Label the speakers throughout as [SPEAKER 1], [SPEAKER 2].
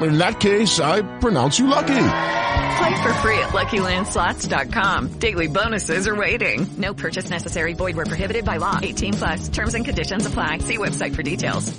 [SPEAKER 1] In that case, I pronounce you lucky.
[SPEAKER 2] Play for free at LuckyLandSlots.com. Daily bonuses are waiting. No purchase necessary. Void where prohibited by law. 18 plus. Terms and conditions apply. See website for details.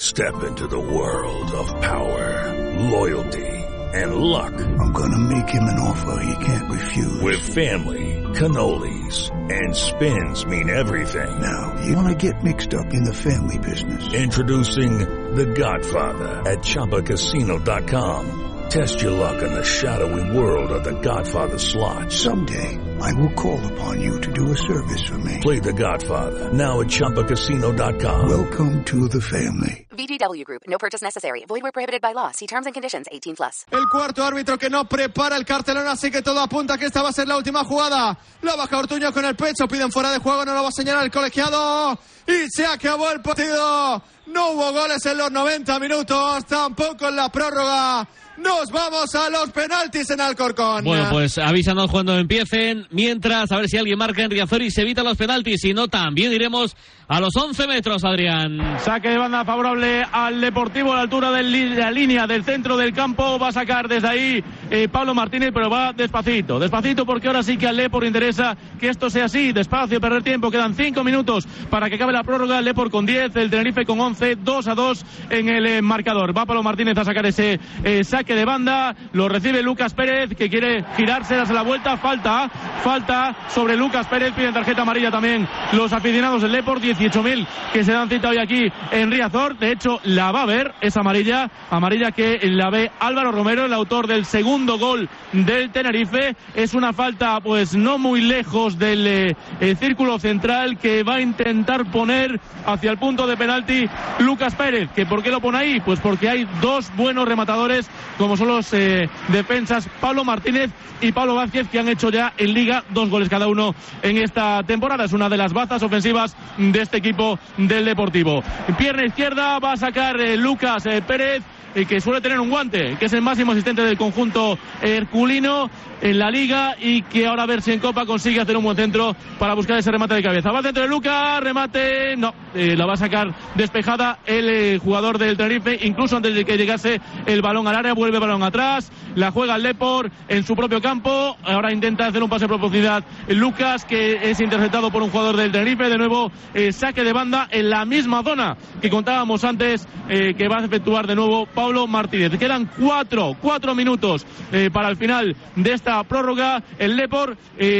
[SPEAKER 3] Step into the world of power, loyalty, and luck.
[SPEAKER 4] I'm gonna make him an offer he can't refuse.
[SPEAKER 3] With family, cannolis, and spins mean everything.
[SPEAKER 4] Now, you wanna get mixed up in the family business.
[SPEAKER 3] Introducing The Godfather at ChumbaCasino.com. Test your luck in the shadowy world of The Godfather slot.
[SPEAKER 4] Someday, I will call upon you to do a service for me.
[SPEAKER 3] Play The Godfather now at ChumbaCasino.com.
[SPEAKER 4] Welcome to the family.
[SPEAKER 5] VGW Group. No purchase necessary. Void where prohibited by law. See terms and conditions. 18 plus.
[SPEAKER 6] El cuarto árbitro que no prepara el cartelón, así que todo apunta que esta va a ser la última jugada. La baja Ortuño con el pecho, piden fuera de juego, no lo va a señalar el colegiado. Y se acabó el partido. No hubo goles en los 90 minutos, tampoco en la prórroga. Nos vamos a los penaltis en Alcorcón.
[SPEAKER 7] Bueno, pues avísanos cuando empiecen. Mientras, a ver si alguien marca en Riazor y se evita los penaltis. Si no, también iremos a los 11 metros, Adrián.
[SPEAKER 8] Saque de banda favorable al Deportivo a la altura de la línea del centro del campo. Va a sacar desde ahí eh, Pablo Martínez, pero va despacito. Despacito porque ahora sí que al Lepor interesa que esto sea así. Despacio, perder tiempo. Quedan 5 minutos para que acabe la prórroga. El Lepor con 10, el Tenerife con 11, 2 a 2 en el eh, marcador. Va Pablo Martínez a sacar ese eh, saque de banda. Lo recibe Lucas Pérez, que quiere girarse, darse la vuelta. Falta, falta sobre Lucas Pérez. Piden tarjeta amarilla también los aficionados del Lepor. 18.000 que se dan cita hoy aquí en Riazor. De hecho, la va a ver, esa amarilla, amarilla que la ve Álvaro Romero, el autor del segundo gol del Tenerife. Es una falta, pues no muy lejos del eh, eh, círculo central que va a intentar poner hacia el punto de penalti Lucas Pérez. ¿Que ¿Por qué lo pone ahí? Pues porque hay dos buenos rematadores, como son los eh, defensas Pablo Martínez y Pablo Vázquez, que han hecho ya en Liga dos goles cada uno en esta temporada. Es una de las bazas ofensivas de este equipo del Deportivo. Pierna izquierda va a sacar eh, Lucas eh, Pérez eh, que suele tener un guante, que es el máximo asistente del conjunto herculino en la liga y que ahora a ver si en Copa consigue hacer un buen centro para buscar ese remate de cabeza. Va al centro de Lucas, remate, no, eh, la va a sacar despejada el eh, jugador del Tenerife, incluso antes de que llegase el balón al área, vuelve el balón atrás, la juega el Lepor en su propio campo, ahora intenta hacer un pase de profundidad Lucas, que es interceptado por un jugador del Tenerife, de nuevo eh, saque de banda en la misma zona que contábamos antes, que va a efectuar de nuevo Pablo Martínez. Quedan cuatro, cuatro minutos para el final de esta prórroga, el Lepor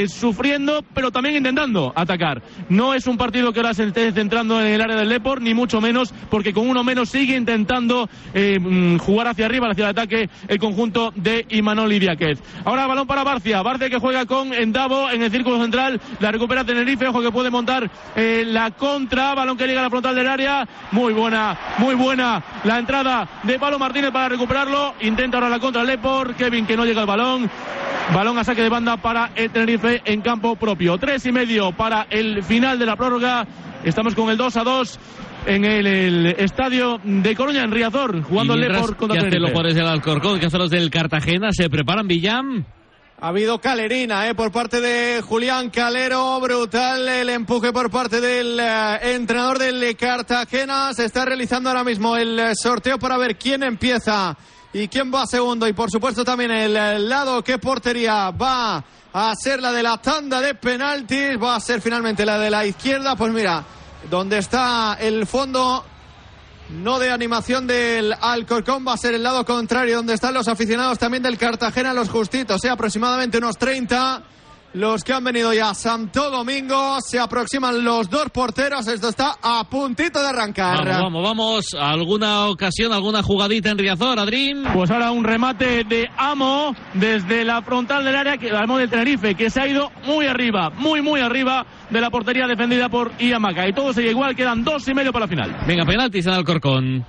[SPEAKER 8] sufriendo, pero también intentando atacar. No es un partido que ahora se esté centrando en el área del Lepor, ni mucho menos, porque con uno menos sigue intentando eh, mm, jugar hacia arriba, hacia el ataque, el conjunto de Imanol Idiáquez. Ahora balón para Barcia, Barcia que juega con Endavo en el círculo central, la recupera Tenerife, ojo que puede montar eh, la contra, balón que llega a la frontal del área, muy buena, muy buena la entrada de Martínez para recuperarlo, intenta ahora la contra Lepor, Kevin que no llega al balón, balón a saque de banda para el Tenerife en campo propio, tres y medio para el final de la prórroga, Estamos con el 2 a 2 en el, el estadio de Coruña, en Riazor, jugando el Lepor contra
[SPEAKER 7] ¿Qué hacen los
[SPEAKER 8] Tenerife.
[SPEAKER 7] jugadores del Alcorcón? ¿Qué hacen los del Cartagena? ¿Se preparan, Villam?
[SPEAKER 6] Ha habido calerina eh, por parte de Julián Calero, brutal el empuje por parte del eh, entrenador del Cartagena. Se está realizando ahora mismo el eh, sorteo para ver quién empieza y quién va segundo. Y por supuesto también el, eh, lado que portería va a ser la de la tanda de penaltis, va a ser finalmente la de la izquierda. Pues mira, donde está el fondo no de animación del Alcorcón, va a ser el lado contrario, donde están los aficionados también del Cartagena, los justitos, ¿eh? aproximadamente unos 30. Los que han venido ya a Santo Domingo, se aproximan los dos porteros, esto está a puntito de arrancar.
[SPEAKER 7] Vamos, vamos, vamos. ¿Alguna ocasión, alguna jugadita en Riazor, Adrín?
[SPEAKER 8] Pues ahora un remate de Amo desde la frontal del área, que Amo del Tenerife, que se ha ido muy arriba, muy, muy arriba de la portería defendida por Iamaka. Y todo sigue igual, quedan dos y medio para la final.
[SPEAKER 7] Venga, penaltis en Alcorcón.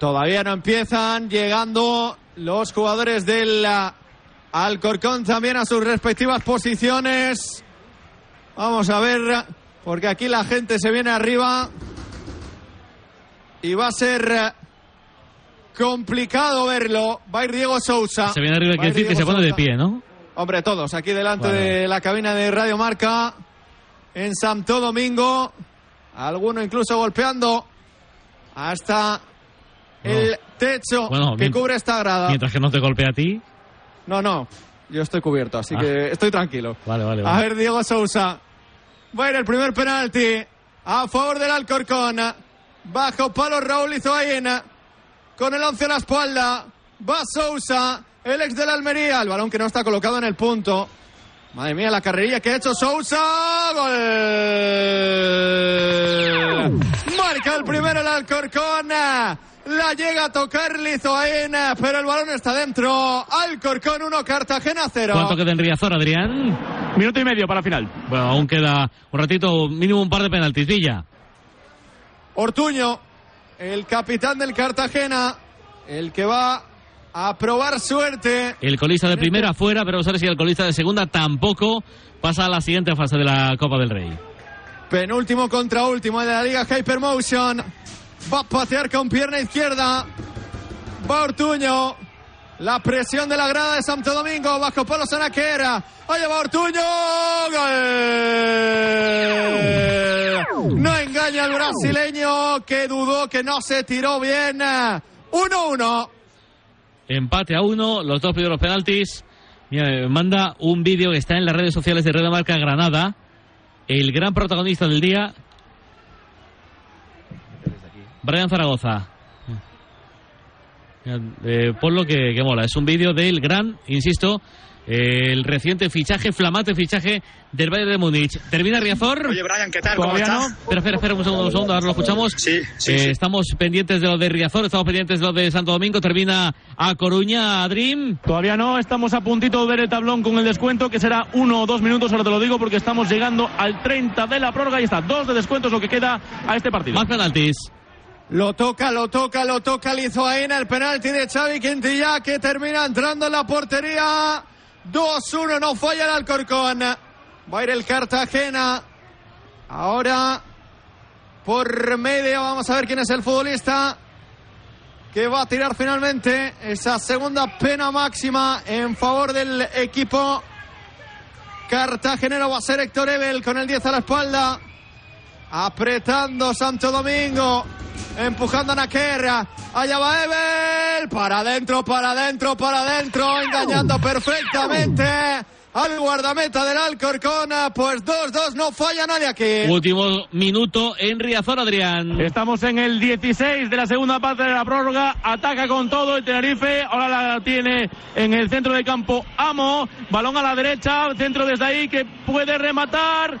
[SPEAKER 6] Todavía no empiezan llegando los jugadores del Alcorcón también a sus respectivas posiciones. Vamos a ver, porque aquí la gente se viene arriba. y va a ser complicado verlo. Va a ir Diego Sousa.
[SPEAKER 7] Se viene arriba, que
[SPEAKER 6] ir
[SPEAKER 7] decir que
[SPEAKER 6] Diego
[SPEAKER 7] se pone de pie, ¿no?
[SPEAKER 6] Hombre, todos aquí delante
[SPEAKER 7] Vale.
[SPEAKER 6] de la cabina de Radio Marca en Santo Domingo. Alguno incluso golpeando hasta el techo
[SPEAKER 7] Bueno,
[SPEAKER 6] que cubre esta grada.
[SPEAKER 7] Mientras que no te golpee a ti.
[SPEAKER 6] No, no, yo estoy cubierto, así
[SPEAKER 7] Ah.
[SPEAKER 6] que estoy tranquilo.
[SPEAKER 7] Vale, vale,
[SPEAKER 6] A
[SPEAKER 7] vale.
[SPEAKER 6] ver, Diego Sousa. Va a ir el primer penalti a favor del Alcorcón. Bajo palo Raúl Izoain. Con el 11 a la espalda. Va Sousa, el ex del Almería. El balón que no está colocado en el punto. Madre mía, la carrerilla que ha hecho Sousa. Gol. Marca el primero el Alcorcón. La llega a tocar Lizoain, pero el balón está dentro. Alcorcón 1, Cartagena 0.
[SPEAKER 7] ¿Cuánto queda en Riazor, Adrián?
[SPEAKER 8] Minuto y medio para final.
[SPEAKER 7] Bueno, aún queda un ratito, mínimo un par de penaltis. Villa.
[SPEAKER 6] Ortuño, el capitán del Cartagena, el que va a probar suerte.
[SPEAKER 7] El colista de primera fuera, pero sabes si el colista de segunda tampoco pasa a la siguiente fase de la Copa del Rey.
[SPEAKER 6] Penúltimo contra último de la Liga Hypermotion. Va a patear con pierna izquierda. Va Ortuño. La presión de la grada de Santo Domingo bajo Polo Sanaquera. Allá va Ortuño. No engaña al brasileño que dudó que no se tiró bien. 1-1.
[SPEAKER 7] Empate a uno, los dos primeros penaltis. Mira, manda un vídeo que está en las redes sociales de Red Marca Granada. El gran protagonista del día, Brian Zaragoza. Eh, ponlo que, que mola. Es un vídeo del gran, insisto, eh, el reciente fichaje, flamante fichaje del Bayern de Múnich. Termina Riazor.
[SPEAKER 9] Oye, Brian, ¿qué tal? ¿Cómo
[SPEAKER 8] Todavía
[SPEAKER 9] estás?
[SPEAKER 8] no.
[SPEAKER 7] Espera, espera, espera un segundo, un segundo, ahora lo escuchamos.
[SPEAKER 9] Sí, sí,
[SPEAKER 7] Eh,
[SPEAKER 9] sí.
[SPEAKER 7] Estamos pendientes de lo de Riazor, estamos pendientes de lo de Santo Domingo. Termina a Coruña, a Dream.
[SPEAKER 8] Todavía no, estamos a puntito de ver el tablón con el descuento, que será uno o dos minutos, ahora te lo digo, porque estamos llegando al 30 de la prórroga y está dos de descuento es lo que queda a este partido.
[SPEAKER 7] Más penaltis.
[SPEAKER 6] Lo toca, lo toca, lo toca Lizoain, el penalti de Xavi Quintilla que termina entrando en la portería. 2-1, no falla el Alcorcón. Va a ir el Cartagena. Ahora por medio, vamos a ver quién es el futbolista que va a tirar finalmente esa segunda pena máxima en favor del equipo cartagenero. Va a ser Héctor Ebel con el 10 a la espalda. Apretando Santo Domingo. Empujando a Naquerra. Allá va Ebel. Para adentro, para adentro, para adentro. Engañando perfectamente al guardameta del Alcorcón. Pues 2-2. No falla nadie aquí.
[SPEAKER 7] Último minuto en Riazor, Adrián.
[SPEAKER 8] Estamos en el 16 de la segunda parte de la prórroga. Ataca con todo el Tenerife. Ahora la tiene en el centro del campo Amo. Balón a la derecha. Centro desde ahí que puede rematar.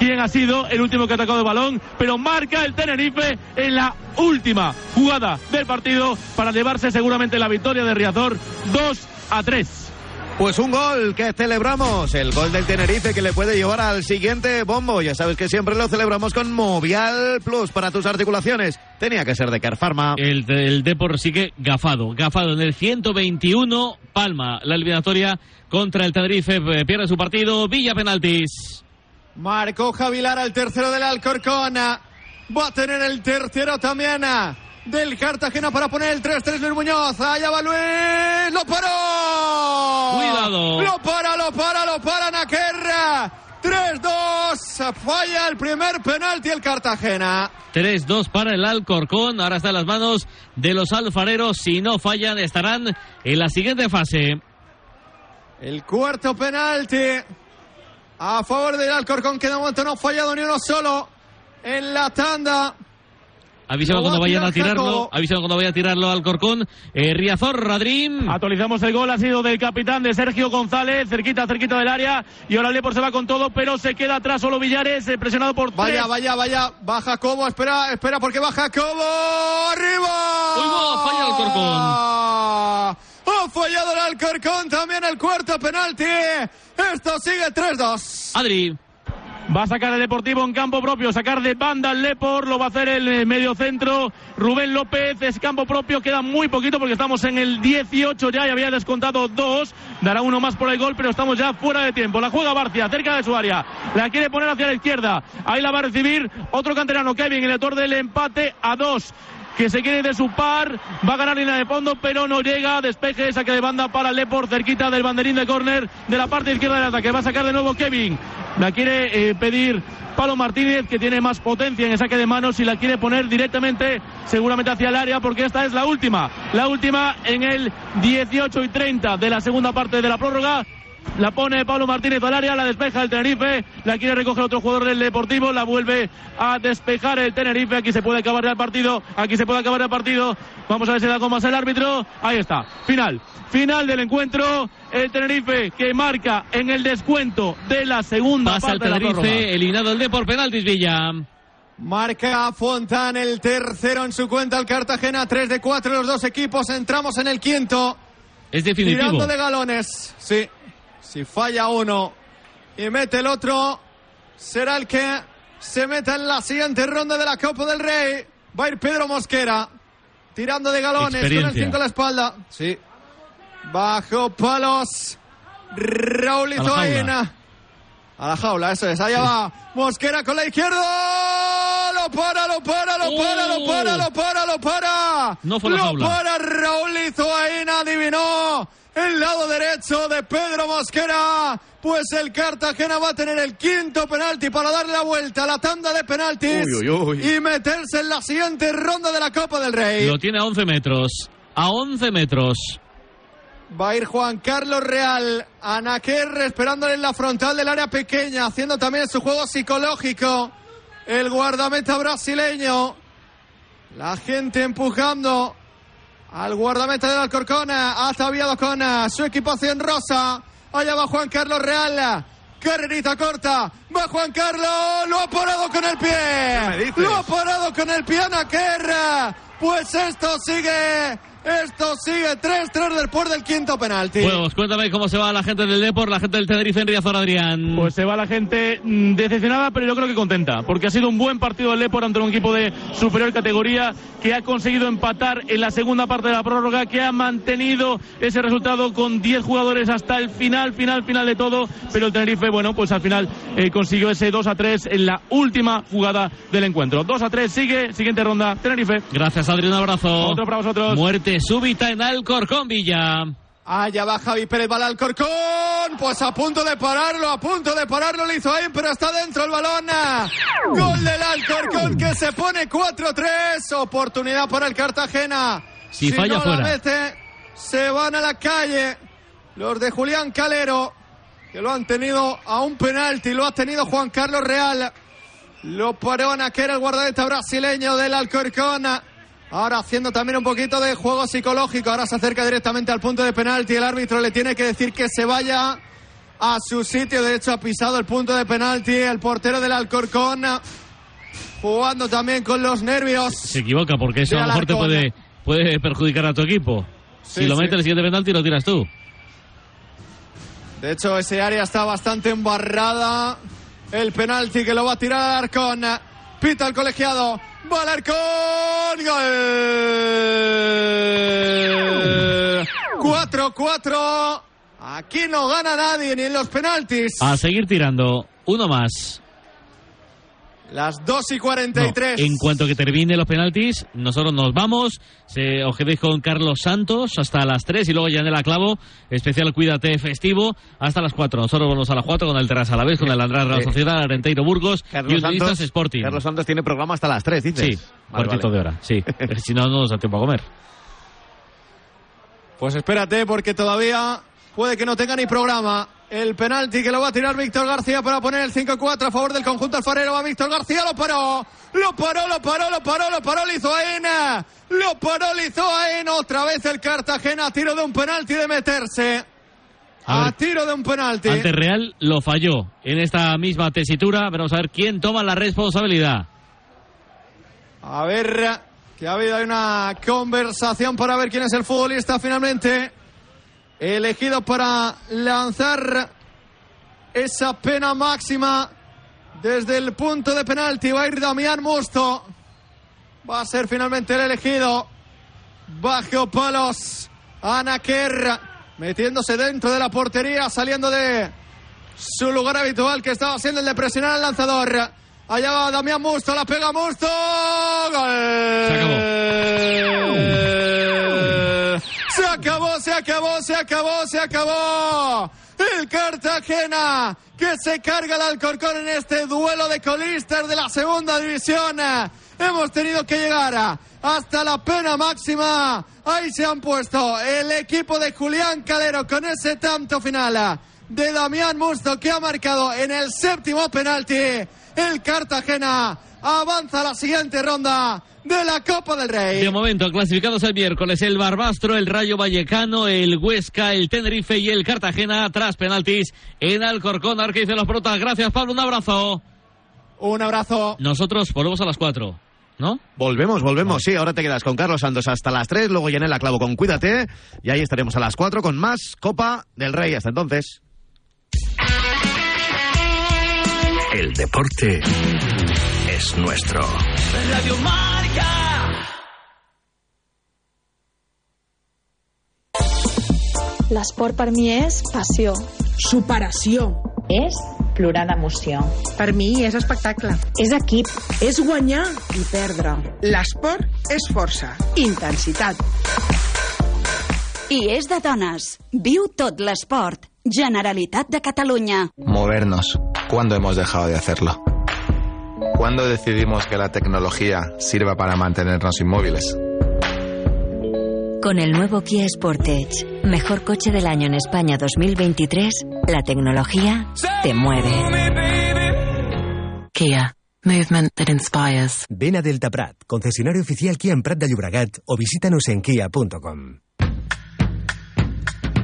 [SPEAKER 8] quién ha sido el último que ha atacado el balón, pero marca el Tenerife en la última jugada del partido para llevarse seguramente la victoria de Riazor 2 a 3.
[SPEAKER 10] Pues un gol que celebramos, el gol del Tenerife que le puede llevar al siguiente bombo. Ya sabes que siempre lo celebramos con Movial Plus para tus articulaciones. Tenía que ser de Carpharma.
[SPEAKER 7] El, el Depor sigue gafado, gafado en el 121, Palma, la eliminatoria contra el Tenerife, eh, pierde su partido, Villa penaltis.
[SPEAKER 6] Marcó Javilar al tercero del Alcorcón. Va a tener el tercero también del Cartagena para poner el 3-3 Luis Muñoz. Allá va Luis. ¡Lo paró!
[SPEAKER 7] Cuidado.
[SPEAKER 6] Lo para, lo para, lo para Naquerra. 3-2. Falla el primer penalti el Cartagena.
[SPEAKER 7] 3-2 para el Alcorcón, ahora está en las manos de los alfareros, si no fallan estarán en la siguiente fase.
[SPEAKER 6] El cuarto penalti a favor del Alcorcón que de momento no ha fallado ni uno solo en la tanda. Va
[SPEAKER 7] cuando vayan a
[SPEAKER 6] tirar
[SPEAKER 7] tirarlo, avísalo cuando vaya a tirarlo al Corcón. Eh, Riazor, Radrim.
[SPEAKER 8] Actualizamos el gol, ha sido del capitán de Sergio González, cerquita, cerquita del área. Y ahora el Depor se va con todo, pero se queda atrás solo Villares, eh, presionado por
[SPEAKER 6] Vaya,
[SPEAKER 8] tres.
[SPEAKER 6] vaya, vaya. Va Jacobo, espera, espera, porque va Jacobo. ¡Arriba!
[SPEAKER 7] Uy, no, falla el
[SPEAKER 6] Corcón. Ha fallado el Alcorcón, también el cuarto penalti. Esto sigue 3-2.
[SPEAKER 7] Adri.
[SPEAKER 8] Va a sacar el Deportivo en campo propio, sacar de banda el Lepor, lo va a hacer el eh, medio centro. Rubén López es campo propio, queda muy poquito porque estamos en el 18 ya y había descontado dos. Dará uno más por el gol, pero estamos ya fuera de tiempo. La juega Barcia, cerca de su área. La quiere poner hacia la izquierda. Ahí la va a recibir otro canterano, Kevin, el autor del empate a dos que se quiere de su par, va a ganar línea de fondo, pero no llega, despeje, saque de banda para Lepor, cerquita del banderín de córner de la parte izquierda del ataque, va a sacar de nuevo Kevin, la quiere eh, pedir Palo Martínez, que tiene más potencia en el saque de manos y la quiere poner directamente, seguramente hacia el área, porque esta es la última, la última en el 18 y 30 de la segunda parte de la prórroga. La pone Pablo Martínez al área, la despeja el Tenerife, la quiere recoger otro jugador del Deportivo, la vuelve a despejar el Tenerife. Aquí se puede acabar el partido, aquí se puede acabar el partido. Vamos a ver si da con más el árbitro. Ahí está, final, final del encuentro. El Tenerife que marca en el descuento de la segunda
[SPEAKER 7] Pasa el
[SPEAKER 8] parte de la prórroga.
[SPEAKER 7] Tenerife, eliminado el D por penaltis, Villa.
[SPEAKER 6] Marca Fontán el tercero en su cuenta el Cartagena, 3 de 4 los dos equipos, entramos en el quinto.
[SPEAKER 7] Es definitivo.
[SPEAKER 6] Tirando de galones, sí. Si falla uno y mete el otro, será el que se meta en la siguiente ronda de la Copa del Rey. Va a ir Pedro Mosquera, tirando de galones con el
[SPEAKER 7] Experiencia.
[SPEAKER 6] 5 a la espalda. Sí. Bajo palos. Raúl
[SPEAKER 7] A la jaula.
[SPEAKER 6] Izoain. A la jaula, eso es. Allá va Mosquera con la izquierda. Lo para, lo para, lo para, lo para, lo para, lo para.
[SPEAKER 7] No fue la
[SPEAKER 6] lo
[SPEAKER 7] jaula.
[SPEAKER 6] para Raúl Izoain. Adivinó el lado derecho de Pedro Mosquera. Pues el Cartagena va a tener el quinto penalti para darle la vuelta a la tanda de penaltis
[SPEAKER 10] Uy, uy, uy.
[SPEAKER 6] y meterse en la siguiente ronda de la Copa del Rey.
[SPEAKER 7] Lo tiene a 11 metros. A 11 metros.
[SPEAKER 6] Va a ir Juan Carlos Real, Anaquer esperándole en la frontal del área pequeña, haciendo también su juego psicológico. El guardameta brasileño. La gente empujando al guardameta del Alcorcón. Ha ataviado con eh, su equipación rosa. Allá va Juan Carlos Real. Carrerita corta. Va Juan Carlos. Lo ha parado con el pie. Lo ha parado con el pie Anaquer. Pues esto sigue. Esto sigue 3-3 después del quinto penalti.
[SPEAKER 7] Pues cuéntame cómo se va la gente del Depor, la gente del Tenerife en Riazor, Adrián.
[SPEAKER 8] Pues se va la gente mm, decepcionada, pero yo creo que contenta, porque ha sido un buen partido del Lepor ante un equipo de superior categoría que ha conseguido empatar en la segunda parte de la prórroga, que ha mantenido ese resultado con 10 jugadores hasta el final, final, final de todo, pero el Tenerife, bueno, pues al final eh, consiguió ese 2 a 3 en la última jugada del encuentro. 2 a 3 sigue, siguiente ronda, Tenerife.
[SPEAKER 7] Gracias, Adrián, un abrazo.
[SPEAKER 8] Otro para vosotros.
[SPEAKER 7] Muerte súbita en Alcorcón, Villa.
[SPEAKER 6] Allá va Javi Pérez, va al Alcorcón. Pues a punto de pararlo, a punto de pararlo lo hizo ahí, pero está dentro el balón. Gol del Alcorcón que se pone 4-3. Oportunidad para el Cartagena.
[SPEAKER 7] Si falla,
[SPEAKER 6] no
[SPEAKER 7] fuera.
[SPEAKER 6] La mete, se van a la calle. Los de Julián Calero, que lo han tenido a un penalti, lo ha tenido Juan Carlos Real. Lo paró Anaquera, el guardameta brasileño del Alcorcón. Ahora haciendo también un poquito de juego psicológico. Ahora se acerca directamente al punto de penalti. El árbitro le tiene que decir que se vaya a su sitio. De hecho, ha pisado el punto de penalti. El portero del Alcorcón jugando también con los nervios.
[SPEAKER 7] Se equivoca porque eso a lo mejor te puede, puede perjudicar a tu equipo.
[SPEAKER 6] Sí,
[SPEAKER 7] si lo
[SPEAKER 6] sí.
[SPEAKER 7] mete el siguiente penalti, lo tiras tú.
[SPEAKER 6] De hecho, ese área está bastante embarrada. El penalti que lo va a tirar Alarcón. Pita el colegiado. Va Alarcón. Gol. 4-4. Aquí no gana nadie ni en los penaltis.
[SPEAKER 7] A seguir tirando. Uno más.
[SPEAKER 6] Las 2 y
[SPEAKER 7] No,
[SPEAKER 6] 43.
[SPEAKER 7] en cuanto que termine los penaltis, nosotros nos vamos. Se, os quedéis con Carlos Santos hasta las 3 y luego Yanela Clavo, especial Cuídate festivo, hasta las 4. Nosotros volvemos a las 4 con el Terras a la vez, con el Andrés Real
[SPEAKER 10] Eh,
[SPEAKER 7] Sociedad, Arenteiro Burgos y
[SPEAKER 10] Carlos
[SPEAKER 7] Unionistas
[SPEAKER 10] Santos,
[SPEAKER 7] Sporting.
[SPEAKER 10] Carlos Santos tiene programa hasta las 3, dices.
[SPEAKER 7] Sí,
[SPEAKER 10] Vale,
[SPEAKER 7] cuartito
[SPEAKER 10] vale.
[SPEAKER 7] de hora, sí. si no, no nos da tiempo a comer.
[SPEAKER 6] Pues espérate, porque todavía puede que no tenga ni programa. El penalti que lo va a tirar Víctor García para poner el 5-4 a favor del conjunto alfarero. Va Víctor García, lo paró. Lo paró, lo paró, lo paró, lo paró Lizoain. Lo paró Lizoain. Otra vez el Cartagena a tiro de un penalti de meterse.
[SPEAKER 7] A
[SPEAKER 6] A, tiro de un penalti.
[SPEAKER 7] Ante Real lo falló en esta misma tesitura. Vamos a ver quién toma la responsabilidad.
[SPEAKER 6] A ver, que ha habido una conversación para ver quién es el futbolista finalmente elegido para lanzar esa pena máxima desde el punto de penalti. Va a ir Damián Musto. Va a ser finalmente el elegido. Bajo palos. Anaker metiéndose dentro de la portería, saliendo de su lugar habitual que estaba siendo el de presionar al lanzador. Allá va Damián Musto, la pega Musto. Se acabó. Acabó, se acabó, se acabó, se acabó. El Cartagena que se carga el Alcorcón en este duelo de colistas de la segunda división. Hemos tenido que llegar hasta la pena máxima. Ahí se han puesto el equipo de Julián Calero con ese tanto final de Damián Musto que ha marcado en el séptimo penalti. El Cartagena avanza a la siguiente ronda de la Copa del Rey.
[SPEAKER 7] De momento, clasificados el miércoles, el Barbastro, el Rayo Vallecano, el Huesca, el Tenerife y el Cartagena tras penaltis en Alcorcón. Ahora que dicen los protas. Gracias, Pablo. Un abrazo.
[SPEAKER 6] Un abrazo.
[SPEAKER 7] Nosotros volvemos a las 4. ¿No?
[SPEAKER 10] Volvemos, volvemos, sí. Ahora te quedas con Carlos Santos hasta las 3, luego llené la clavo con Cuídate y ahí estaremos a las 4 con más Copa del Rey. Hasta entonces.
[SPEAKER 3] El deporte es nuestro.
[SPEAKER 9] Radio Marca.
[SPEAKER 11] L'esport per mi és passió.
[SPEAKER 12] Superació.
[SPEAKER 13] És plorar d'emoció.
[SPEAKER 12] Per mi és espectacle.
[SPEAKER 13] És equip.
[SPEAKER 12] És guanyar i perdre. L'esport és força, intensitat.
[SPEAKER 14] I és de dones. Viu tot l'esport. Generalitat de Catalunya.
[SPEAKER 15] Movernos. ¿Cuándo hemos dejado de hacerlo? ¿Cuándo decidimos que la tecnología sirva para mantenernos inmóviles?
[SPEAKER 16] Con el nuevo Kia Sportage, mejor coche del año en España 2023, la tecnología te mueve.
[SPEAKER 17] Kia. Movement that inspires.
[SPEAKER 18] Ven a Delta Prat, concesionario oficial Kia en Prat de Llobregat o visítanos en kia.com.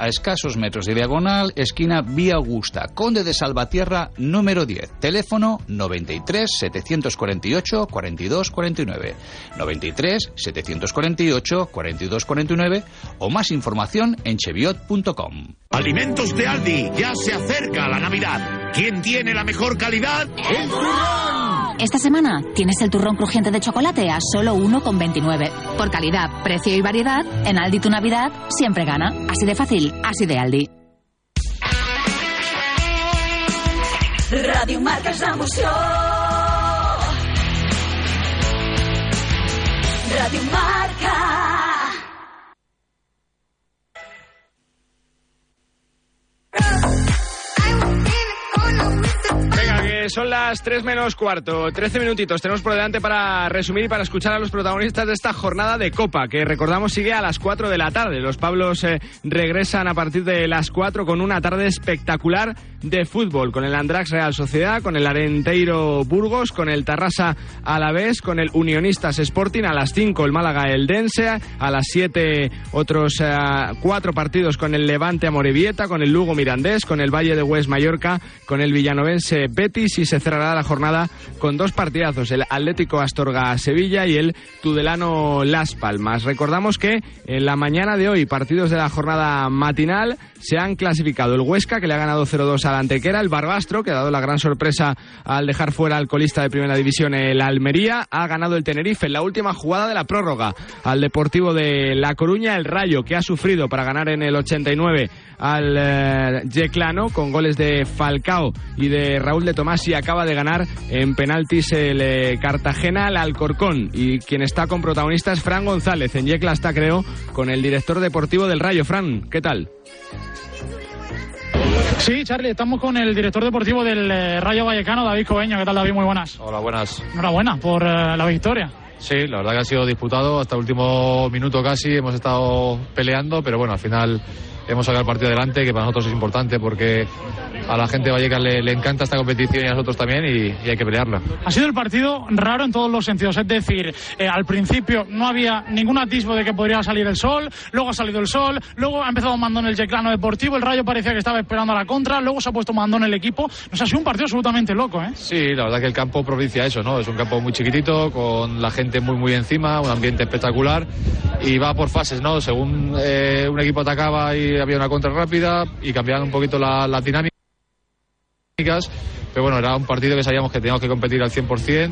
[SPEAKER 19] a escasos metros de diagonal, esquina Vía Augusta, Conde de Salvatierra, número 10. Teléfono 93 748 42 49. 93 748 42 49 o más información en cheviot.com.
[SPEAKER 20] Alimentos de Aldi, ya se acerca la Navidad. ¿Quién tiene la mejor calidad? ¡El turrón!
[SPEAKER 21] Esta semana tienes el turrón crujiente de chocolate a solo 1,29. Por calidad, precio y variedad, en Aldi tu Navidad siempre gana. Así de fácil, así de Aldi.
[SPEAKER 9] Radio Marca és. Radio Marca.
[SPEAKER 22] Son las 3 menos cuarto. 13 minutitos tenemos por delante para resumir y para escuchar a los protagonistas de esta jornada de Copa, que recordamos sigue a las 4 de la tarde. Los Pablos eh, regresan a partir de las 4 con una tarde espectacular de fútbol, con el Andrax Real Sociedad, con el Arenteiro Burgos, con el Tarrasa Alavés, con el Unionistas Sporting, a las 5 el Málaga El Dense, a las 7 otros eh, cuatro partidos con el Levante Amorebieta, con el Lugo Mirandés, con el Valle de Hues Mallorca, con el Villanovense Betis y se cerrará la jornada con dos partidazos, el Atlético Astorga Sevilla y el Tudelano Las Palmas. Recordamos que en la mañana de hoy, partidos de la jornada matinal, se han clasificado el Huesca, que le ha ganado 0-2 a la Antequera, el Barbastro, que ha dado la gran sorpresa al dejar fuera al colista de primera división, el Almería, ha ganado el Tenerife en la última jugada de la prórroga al Deportivo de La Coruña, el Rayo, que ha sufrido para ganar en el 89 al eh, Yeclano con goles de Falcao y de Raúl de Tomás y acaba de ganar en penaltis el eh, Cartagena al Alcorcón y quien está con protagonista es Fran González en Yecla está creo con el director deportivo del Rayo Fran ¿qué tal?
[SPEAKER 23] Sí, Charlie, estamos con el director deportivo del eh, Rayo Vallecano, David Cobeño. ¿Qué tal, David? Muy buenas.
[SPEAKER 24] Hola, buenas.
[SPEAKER 23] Enhorabuena por eh, la victoria.
[SPEAKER 24] Sí, la verdad que ha sido disputado hasta el último minuto casi. Hemos estado peleando, pero bueno, al final
[SPEAKER 25] hemos sacado el partido adelante, que para nosotros es importante porque a la gente de Vallecas le, le encanta esta competición y a nosotros también y, y hay que pelearla.
[SPEAKER 23] Ha sido el partido raro en todos los sentidos, es decir, eh, al principio no había ningún atisbo de que podría salir el sol, luego ha salido el sol, luego ha empezado mandón el Yeclano Deportivo, el Rayo parecía que estaba esperando a la contra, luego se ha puesto mandón el equipo, nos ha sido un partido absolutamente loco, ¿eh?
[SPEAKER 25] Sí, la verdad que el campo propicia eso, ¿no? Es un campo muy chiquitito, con la gente muy muy encima, un ambiente espectacular y va por fases, ¿no? Según eh, un equipo atacaba y había una contra rápida y cambiaban un poquito la dinámica pero bueno, era un partido que sabíamos que teníamos que competir al 100%.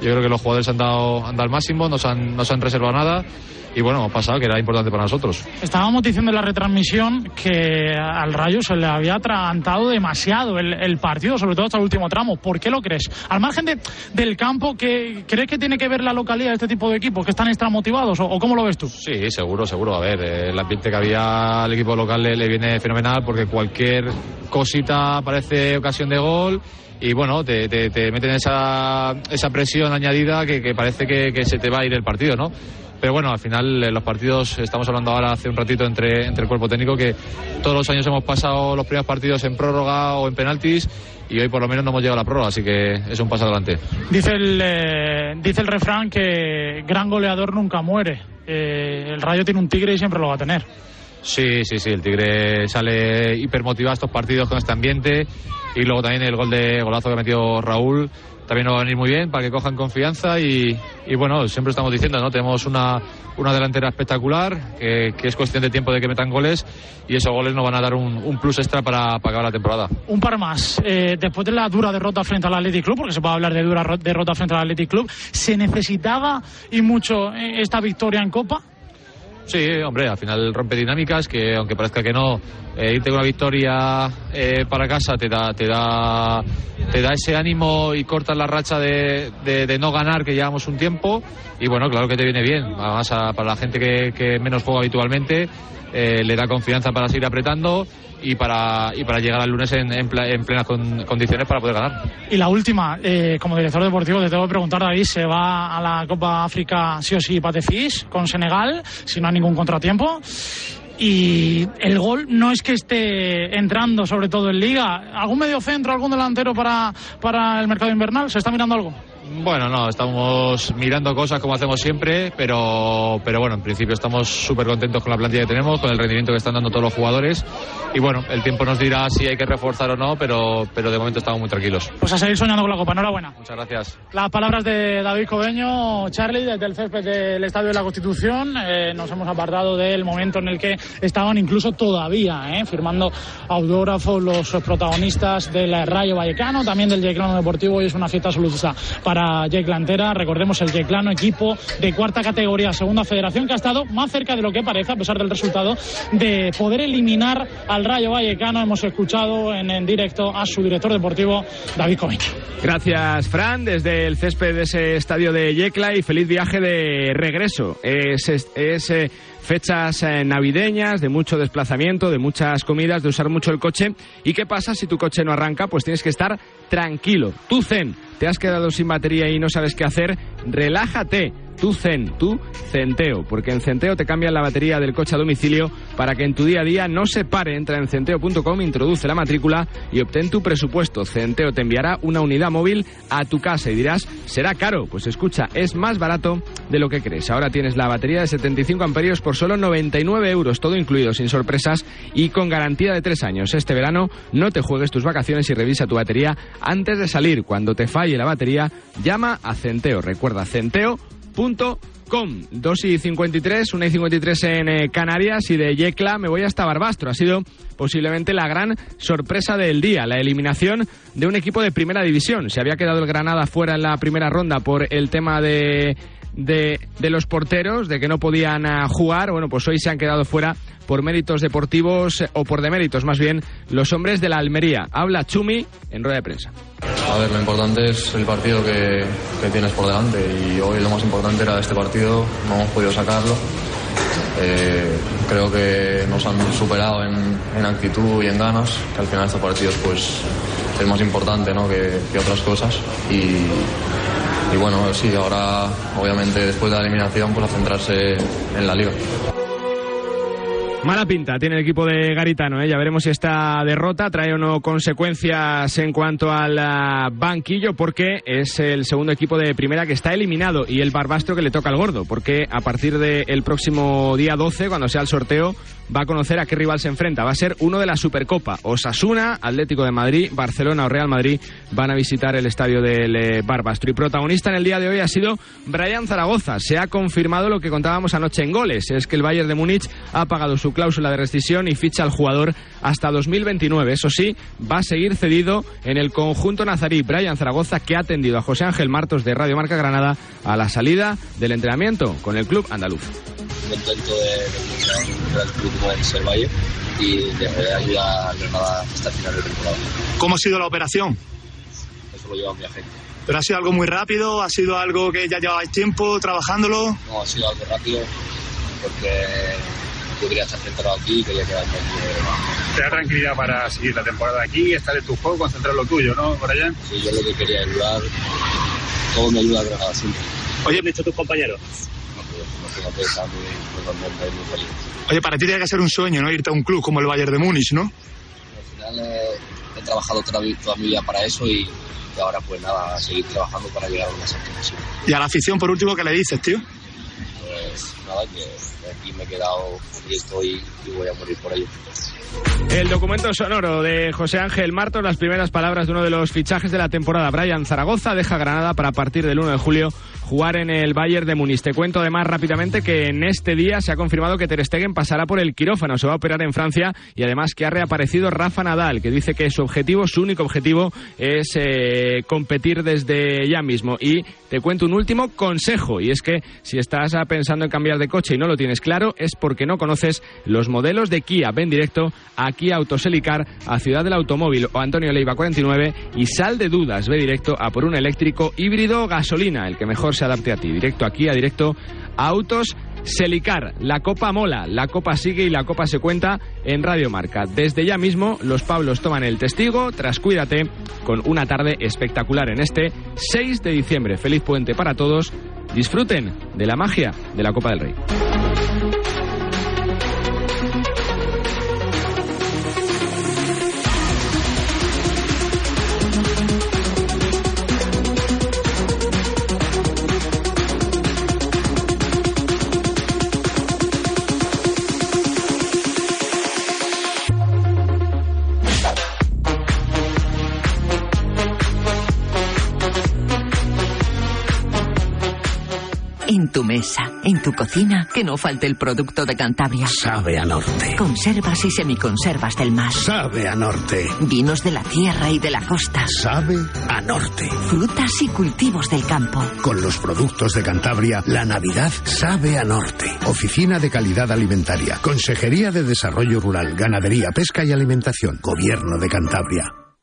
[SPEAKER 25] Yo creo que los jugadores han dado, han dado al máximo, no se han, no se han reservado nada. Y bueno, hemos pasado que era importante para nosotros.
[SPEAKER 23] Estábamos diciendo en la retransmisión que al Rayo se le había atragantado demasiado el, el partido, sobre todo hasta el último tramo. ¿Por qué lo crees? Al margen de, del campo, ¿qué, ¿crees que tiene que ver la localidad de este tipo de equipos que están extramotivados o, o cómo lo ves tú?
[SPEAKER 25] Sí, seguro, seguro. A ver, eh, el ambiente que había al equipo local le, le viene fenomenal porque cualquier cosita parece ocasión de gol y bueno, te, te, te meten esa, esa presión añadida que, que parece que, que, se te va a ir el partido, ¿no? Pero bueno, al final eh, los partidos, estamos hablando ahora hace un ratito entre, entre el cuerpo técnico, que todos los años hemos pasado los primeros partidos en prórroga o en penaltis y hoy por lo menos no hemos llegado a la prórroga, así que es un paso adelante.
[SPEAKER 23] Dice el, eh, dice el refrán que gran goleador nunca muere. Eh, el Rayo tiene un tigre y siempre lo va a tener.
[SPEAKER 25] Sí, sí, sí, el Tigre sale hipermotivado a estos partidos con este ambiente y luego también el gol de golazo que ha metido Raúl también nos va a venir muy bien para que cojan confianza y, y bueno, siempre estamos diciendo, ¿no? Tenemos una, una delantera espectacular que, que, es cuestión de tiempo de que metan goles y esos goles nos van a dar un, un plus extra para, para acabar la temporada.
[SPEAKER 23] Un par más. Eh, después de la dura derrota frente al Athletic Club, porque se puede hablar de dura derrota frente al Athletic Club, ¿se necesitaba y mucho esta victoria en Copa?
[SPEAKER 25] Sí, hombre, al final rompe dinámicas que aunque parezca que no, eh, irte con una victoria eh, para casa te da, te da, te da ese ánimo y cortas la racha de, de, no ganar que llevamos un tiempo. Y bueno, claro que te viene bien, además para la gente que, que menos juega habitualmente eh, le da confianza para seguir apretando y para, y para llegar al lunes en, en, en plenas con, condiciones para poder ganar.
[SPEAKER 23] Y la última, eh, como director deportivo te tengo que preguntar, David, ¿se va a la Copa África sí o sí Patefis con Senegal, si no hay ningún contratiempo? Y el gol no es que esté entrando, sobre todo en Liga. ¿Algún medio centro, algún delantero para, para el mercado invernal? ¿Se está mirando algo?
[SPEAKER 25] Bueno, no, estamos mirando cosas como hacemos siempre, pero, pero bueno, en principio estamos súper contentos con la plantilla que tenemos, con el rendimiento que están dando todos los jugadores. Y bueno, el tiempo nos dirá si hay que reforzar o no, pero, pero de momento estamos muy tranquilos.
[SPEAKER 23] Pues a seguir soñando con la Copa, enhorabuena.
[SPEAKER 25] Muchas gracias.
[SPEAKER 23] Las palabras de David Cobeño, Charlie, desde el césped del Estadio de la Constitución. Eh, nos hemos apartado del momento en el que estaban incluso todavía eh, firmando autógrafos los protagonistas del Rayo Vallecano, también del Yeclano Deportivo, y es una fiesta absoluta para Yeclantera. Recordemos el Yeclano, equipo de cuarta categoría, segunda federación, que ha estado más cerca de lo que parece, a pesar del resultado, de poder eliminar al Rayo Vallecano. Hemos escuchado en, en directo a su director deportivo, David Comeño.
[SPEAKER 22] Gracias, Fran, desde el césped de ese estadio de Yecla y feliz viaje de regreso. Es, es, es eh, fechas eh, navideñas, de mucho desplazamiento, de muchas comidas, de usar mucho el coche. ¿Y qué pasa si tu coche no arranca? Pues tienes que estar tranquilo. Tu Zen, te has quedado sin batería y no sabes qué hacer, relájate. Tu Zen, tu Centeo, porque en Centeo te cambian la batería del coche a domicilio para que en tu día a día no se pare. Entra en centeo.com, introduce la matrícula y obtén tu presupuesto. Centeo te enviará una unidad móvil a tu casa y dirás, será caro. Pues escucha, es más barato de lo que crees. Ahora tienes la batería de 75 amperios por solo 99 euros, todo incluido, sin sorpresas y con garantía de tres años. Este verano no te juegues tus vacaciones y revisa tu batería antes de salir. Cuando te falle la batería, llama a Centeo. Recuerda, Centeo Com. 2 y 53, 1 y 53 en eh, Canarias y de Yecla me voy hasta Barbastro. Ha sido posiblemente la gran sorpresa del día, la eliminación de un equipo de primera división. Se había quedado el Granada fuera en la primera ronda por el tema de de, de, los porteros, de que no podían uh, jugar. Bueno, pues hoy se han quedado fuera por méritos deportivos o por deméritos, más bien, los hombres de la Almería. Habla Chumi en rueda de prensa.
[SPEAKER 26] A ver, lo importante es el partido que, que tienes por delante y hoy lo más importante era este partido, no hemos podido sacarlo. Eh, creo que nos han superado en, en, actitud y en ganas, que al final estos partidos pues es más importante ¿no? que, que otras cosas y, y bueno, sí, ahora obviamente después de la eliminación pues a centrarse en la liga.
[SPEAKER 22] Mala pinta tiene el equipo de Garitano, ¿eh? ya veremos si esta derrota trae o no consecuencias en cuanto al ah, banquillo, porque es el segundo equipo de primera que está eliminado y el Barbastro que le toca al gordo, porque a partir del próximo día 12, cuando sea el sorteo, va a conocer a qué rival se enfrenta. Va a ser uno de la Supercopa. Osasuna, Atlético de Madrid, Barcelona o Real Madrid van a visitar el estadio del eh, Barbastro. Y protagonista en el día de hoy ha sido Brian Zaragoza. Se ha confirmado lo que contábamos anoche en goles, es que el Bayern de Múnich ha pagado su cláusula de rescisión y ficha al jugador hasta 2029. Eso sí, va a seguir cedido en el conjunto nazarí Brian Zaragoza, que ha atendido a José Ángel Martos de Radio Marca Granada a la salida del entrenamiento con el club andaluz.
[SPEAKER 27] Contento de, de, el último de ser Valle y de ayudar a Granada hasta el final del temporada.
[SPEAKER 28] ¿Cómo ha sido la operación?
[SPEAKER 27] Eso lo lleva mi agente.
[SPEAKER 28] ¿Pero ha sido algo muy rápido? ¿Ha sido algo que ya llevabais tiempo trabajándolo?
[SPEAKER 27] No, ha sido algo rápido porque yo quería estar centrado aquí y quería quedarme aquí.
[SPEAKER 28] Te da tranquilidad para seguir la temporada aquí, estar en tu juego, concentrar lo tuyo, ¿no, Brian?
[SPEAKER 27] Sí, yo lo que quería ayudar, todo me ayuda a Granada siempre.
[SPEAKER 28] Oye, ¿han dicho tus compañeros?
[SPEAKER 27] No, no tengo que estar muy, muy contento y muy feliz.
[SPEAKER 28] Oye, para ti tiene que ser un sueño, ¿no? Irte a un club como el Bayern de Múnich, ¿no?
[SPEAKER 27] Al final eh, he trabajado toda, toda mi vida para eso y, y ahora pues nada, a seguir trabajando para llegar a lo más alto posible.
[SPEAKER 28] Y a la afición, por último, ¿qué le dices, tío?
[SPEAKER 27] Pues nada, que aquí me he quedado y estoy y voy a morir por ello.
[SPEAKER 22] El documento sonoro de José Ángel Martos, las primeras palabras de uno de los fichajes de la temporada. Brian Zaragoza deja Granada para partir del 1 de julio jugar en el Bayern de Múnich. Te cuento además rápidamente que en este día se ha confirmado que Ter Stegen pasará por el quirófano, se va a operar en Francia y además que ha reaparecido Rafa Nadal, que dice que su objetivo, su único objetivo es eh, competir desde ya mismo. Y te cuento un último consejo y es que si estás pensando en cambiar de coche y no lo tienes claro es porque no conoces los modelos de Kia. Ven directo a Kia Autoselicar, a Ciudad del Automóvil o Antonio Leiva 49 y sal de dudas. Ve directo a por un eléctrico híbrido gasolina, el que mejor se adapte a ti. Directo aquí, a directo a Autos Selicar. La copa mola, la copa sigue y la copa se cuenta en Radio Marca. Desde ya mismo, los Pablos toman el testigo, tras cuídate, con una tarde espectacular en este 6 de diciembre. Feliz puente para todos. Disfruten de la magia de la Copa del Rey.
[SPEAKER 29] Tu mesa, en tu cocina, que no falte el producto de Cantabria.
[SPEAKER 20] Sabe a norte.
[SPEAKER 29] Conservas y semiconservas del mar.
[SPEAKER 20] Sabe a norte.
[SPEAKER 29] Vinos de la tierra y de la costa.
[SPEAKER 20] Sabe a norte.
[SPEAKER 29] Frutas y cultivos del campo.
[SPEAKER 20] Con los productos de Cantabria, la Navidad sabe a norte. Oficina de Calidad Alimentaria. Consejería de Desarrollo Rural, Ganadería, Pesca y Alimentación. Gobierno de Cantabria.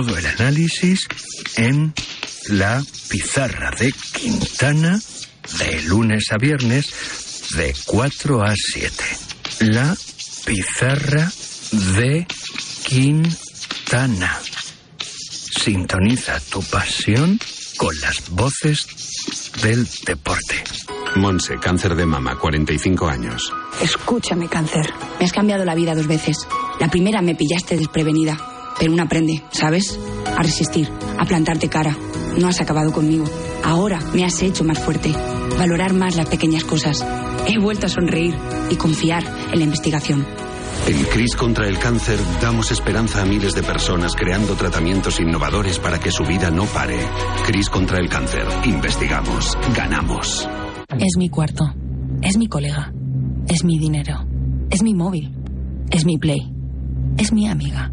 [SPEAKER 20] Todo el análisis en la pizarra de Quintana de lunes a viernes de 4 a 7. La pizarra de Quintana. Sintoniza tu pasión con las voces del deporte.
[SPEAKER 30] Monse, cáncer de mama, 45 años.
[SPEAKER 31] Escúchame, cáncer. Me has cambiado la vida dos veces. La primera me pillaste desprevenida. Pero uno aprende, ¿sabes? A resistir, a plantarte cara. No has acabado conmigo. Ahora me has hecho más fuerte. Valorar más las pequeñas cosas. He vuelto a sonreír y confiar en la investigación.
[SPEAKER 30] En CRIS contra el cáncer damos esperanza a miles de personas creando tratamientos innovadores para que su vida no pare. CRIS contra el cáncer. Investigamos. Ganamos.
[SPEAKER 32] Es mi cuarto. Es mi colega. Es mi dinero. Es mi móvil. Es mi play. Es mi amiga.